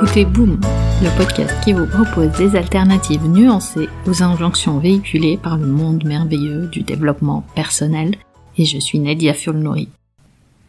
écoutez Boom, le podcast qui vous propose des alternatives nuancées aux injonctions véhiculées par le monde merveilleux du développement personnel, et je suis Nadia Fulnori.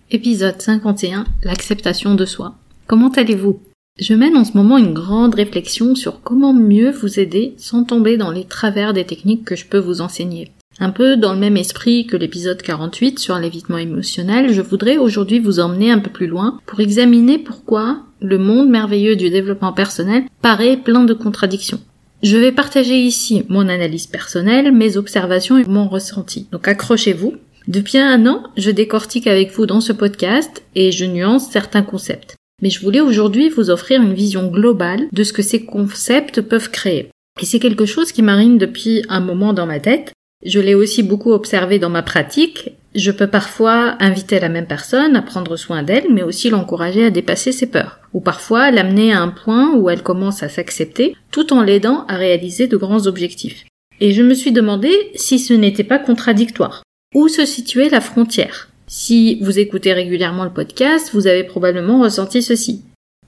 Épisode 51, l'acceptation de soi. Comment allez-vous? Je mène en ce moment une grande réflexion sur comment mieux vous aider sans tomber dans les travers des techniques que je peux vous enseigner. Un peu dans le même esprit que l'épisode 48 sur l'évitement émotionnel, je voudrais aujourd'hui vous emmener un peu plus loin pour examiner pourquoi le monde merveilleux du développement personnel paraît plein de contradictions. Je vais partager ici mon analyse personnelle, mes observations et mon ressenti. Donc accrochez-vous. Depuis un an, je décortique avec vous dans ce podcast et je nuance certains concepts. Mais je voulais aujourd'hui vous offrir une vision globale de ce que ces concepts peuvent créer. Et c'est quelque chose qui marine depuis un moment dans ma tête je l'ai aussi beaucoup observé dans ma pratique. Je peux parfois inviter la même personne à prendre soin d'elle, mais aussi l'encourager à dépasser ses peurs. Ou parfois l'amener à un point où elle commence à s'accepter, tout en l'aidant à réaliser de grands objectifs. Et je me suis demandé si ce n'était pas contradictoire. Où se situait la frontière? Si vous écoutez régulièrement le podcast, vous avez probablement ressenti ceci.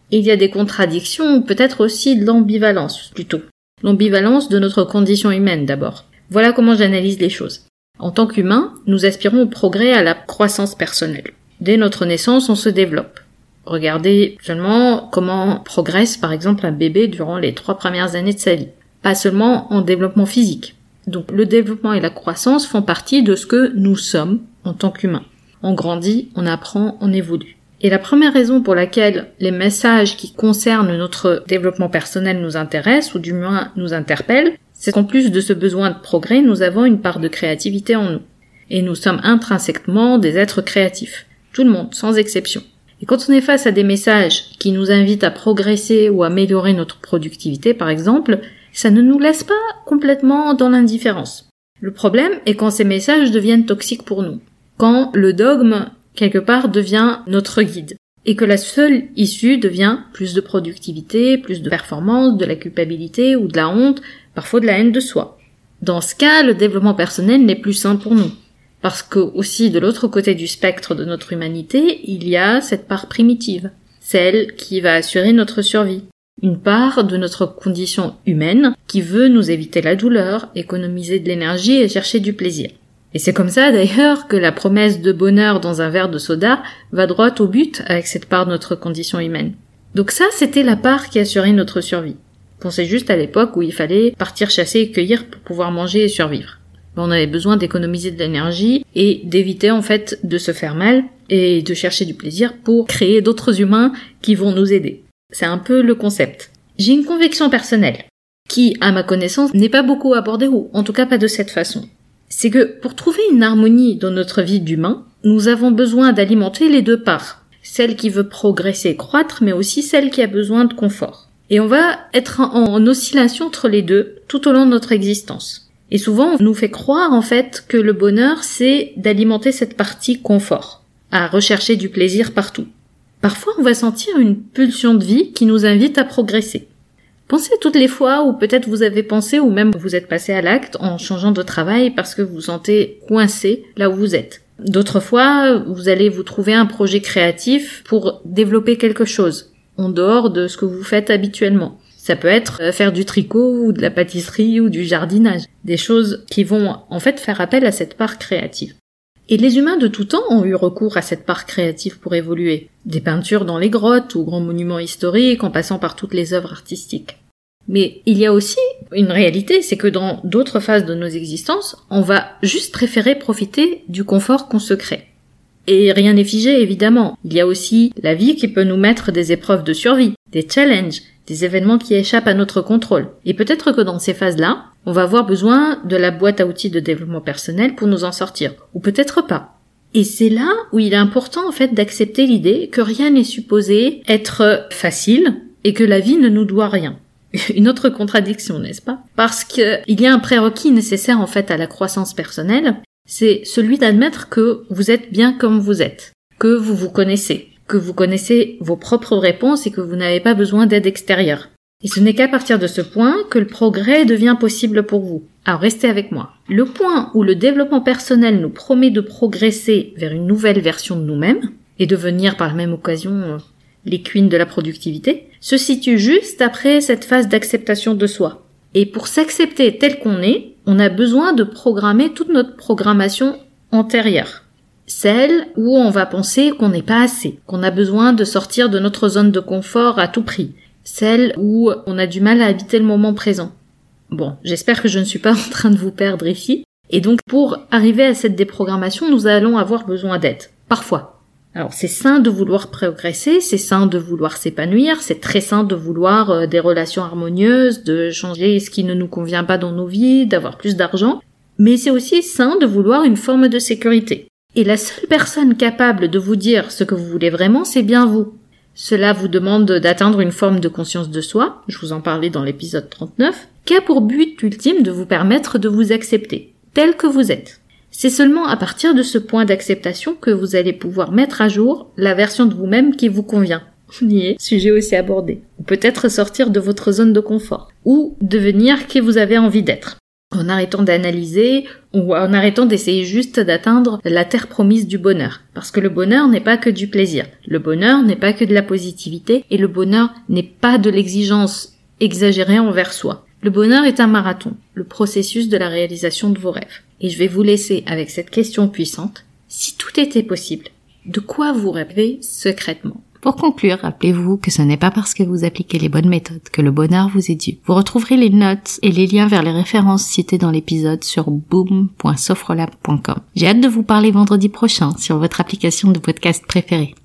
Il y a des contradictions, peut-être aussi de l'ambivalence, plutôt. L'ambivalence de notre condition humaine d'abord. Voilà comment j'analyse les choses. En tant qu'humain, nous aspirons au progrès à la croissance personnelle. Dès notre naissance, on se développe. Regardez seulement comment progresse par exemple un bébé durant les trois premières années de sa vie. Pas seulement en développement physique. Donc le développement et la croissance font partie de ce que nous sommes en tant qu'humains. On grandit, on apprend, on évolue. Et la première raison pour laquelle les messages qui concernent notre développement personnel nous intéressent, ou du moins nous interpellent, c'est qu'en plus de ce besoin de progrès, nous avons une part de créativité en nous. Et nous sommes intrinsèquement des êtres créatifs. Tout le monde, sans exception. Et quand on est face à des messages qui nous invitent à progresser ou améliorer notre productivité, par exemple, ça ne nous laisse pas complètement dans l'indifférence. Le problème est quand ces messages deviennent toxiques pour nous. Quand le dogme, quelque part, devient notre guide. Et que la seule issue devient plus de productivité, plus de performance, de la culpabilité ou de la honte, parfois de la haine de soi. Dans ce cas, le développement personnel n'est plus sain pour nous. Parce que aussi de l'autre côté du spectre de notre humanité, il y a cette part primitive, celle qui va assurer notre survie. Une part de notre condition humaine qui veut nous éviter la douleur, économiser de l'énergie et chercher du plaisir. Et c'est comme ça d'ailleurs que la promesse de bonheur dans un verre de soda va droit au but avec cette part de notre condition humaine. Donc ça, c'était la part qui assurait notre survie. Pensez juste à l'époque où il fallait partir chasser et cueillir pour pouvoir manger et survivre. On avait besoin d'économiser de l'énergie et d'éviter en fait de se faire mal et de chercher du plaisir pour créer d'autres humains qui vont nous aider. C'est un peu le concept. J'ai une conviction personnelle qui, à ma connaissance, n'est pas beaucoup abordée ou en tout cas pas de cette façon. C'est que pour trouver une harmonie dans notre vie d'humain, nous avons besoin d'alimenter les deux parts. Celle qui veut progresser et croître, mais aussi celle qui a besoin de confort. Et on va être en, oscillation entre les deux tout au long de notre existence. Et souvent, on nous fait croire en fait que le bonheur, c'est d'alimenter cette partie confort, à rechercher du plaisir partout. Parfois, on va sentir une pulsion de vie qui nous invite à progresser. Pensez toutes les fois où peut-être vous avez pensé ou même vous êtes passé à l'acte en changeant de travail parce que vous vous sentez coincé là où vous êtes. D'autres fois, vous allez vous trouver un projet créatif pour développer quelque chose en dehors de ce que vous faites habituellement. Ça peut être euh, faire du tricot ou de la pâtisserie ou du jardinage. Des choses qui vont en fait faire appel à cette part créative. Et les humains de tout temps ont eu recours à cette part créative pour évoluer. Des peintures dans les grottes ou grands monuments historiques en passant par toutes les œuvres artistiques. Mais il y a aussi une réalité, c'est que dans d'autres phases de nos existences, on va juste préférer profiter du confort qu'on se crée. Et rien n'est figé, évidemment. Il y a aussi la vie qui peut nous mettre des épreuves de survie, des challenges, des événements qui échappent à notre contrôle. Et peut-être que dans ces phases-là, on va avoir besoin de la boîte à outils de développement personnel pour nous en sortir. Ou peut-être pas. Et c'est là où il est important en fait d'accepter l'idée que rien n'est supposé être facile et que la vie ne nous doit rien. Une autre contradiction, n'est-ce pas? Parce qu'il y a un prérequis nécessaire en fait à la croissance personnelle, c'est celui d'admettre que vous êtes bien comme vous êtes, que vous vous connaissez, que vous connaissez vos propres réponses et que vous n'avez pas besoin d'aide extérieure. Et ce n'est qu'à partir de ce point que le progrès devient possible pour vous. Alors restez avec moi. Le point où le développement personnel nous promet de progresser vers une nouvelle version de nous-mêmes, et devenir par la même occasion euh, les queens de la productivité, se situe juste après cette phase d'acceptation de soi. Et pour s'accepter tel qu'on est, on a besoin de programmer toute notre programmation antérieure. Celle où on va penser qu'on n'est pas assez, qu'on a besoin de sortir de notre zone de confort à tout prix. Celle où on a du mal à habiter le moment présent. Bon, j'espère que je ne suis pas en train de vous perdre ici. Et donc, pour arriver à cette déprogrammation, nous allons avoir besoin d'aide. Parfois. Alors c'est sain de vouloir progresser, c'est sain de vouloir s'épanouir, c'est très sain de vouloir euh, des relations harmonieuses, de changer ce qui ne nous convient pas dans nos vies, d'avoir plus d'argent, mais c'est aussi sain de vouloir une forme de sécurité. Et la seule personne capable de vous dire ce que vous voulez vraiment, c'est bien vous. Cela vous demande d'atteindre une forme de conscience de soi, je vous en parlais dans l'épisode 39, qui a pour but ultime de vous permettre de vous accepter, tel que vous êtes. C'est seulement à partir de ce point d'acceptation que vous allez pouvoir mettre à jour la version de vous-même qui vous convient. Nier, sujet aussi abordé. Ou peut-être sortir de votre zone de confort. Ou devenir qui vous avez envie d'être. En arrêtant d'analyser ou en arrêtant d'essayer juste d'atteindre la terre promise du bonheur. Parce que le bonheur n'est pas que du plaisir. Le bonheur n'est pas que de la positivité et le bonheur n'est pas de l'exigence exagérée envers soi. Le bonheur est un marathon, le processus de la réalisation de vos rêves. Et je vais vous laisser avec cette question puissante. Si tout était possible, de quoi vous rêvez secrètement? Pour conclure, rappelez-vous que ce n'est pas parce que vous appliquez les bonnes méthodes que le bonheur vous est dû. Vous retrouverez les notes et les liens vers les références citées dans l'épisode sur boom.sofrelab.com. J'ai hâte de vous parler vendredi prochain sur votre application de podcast préférée.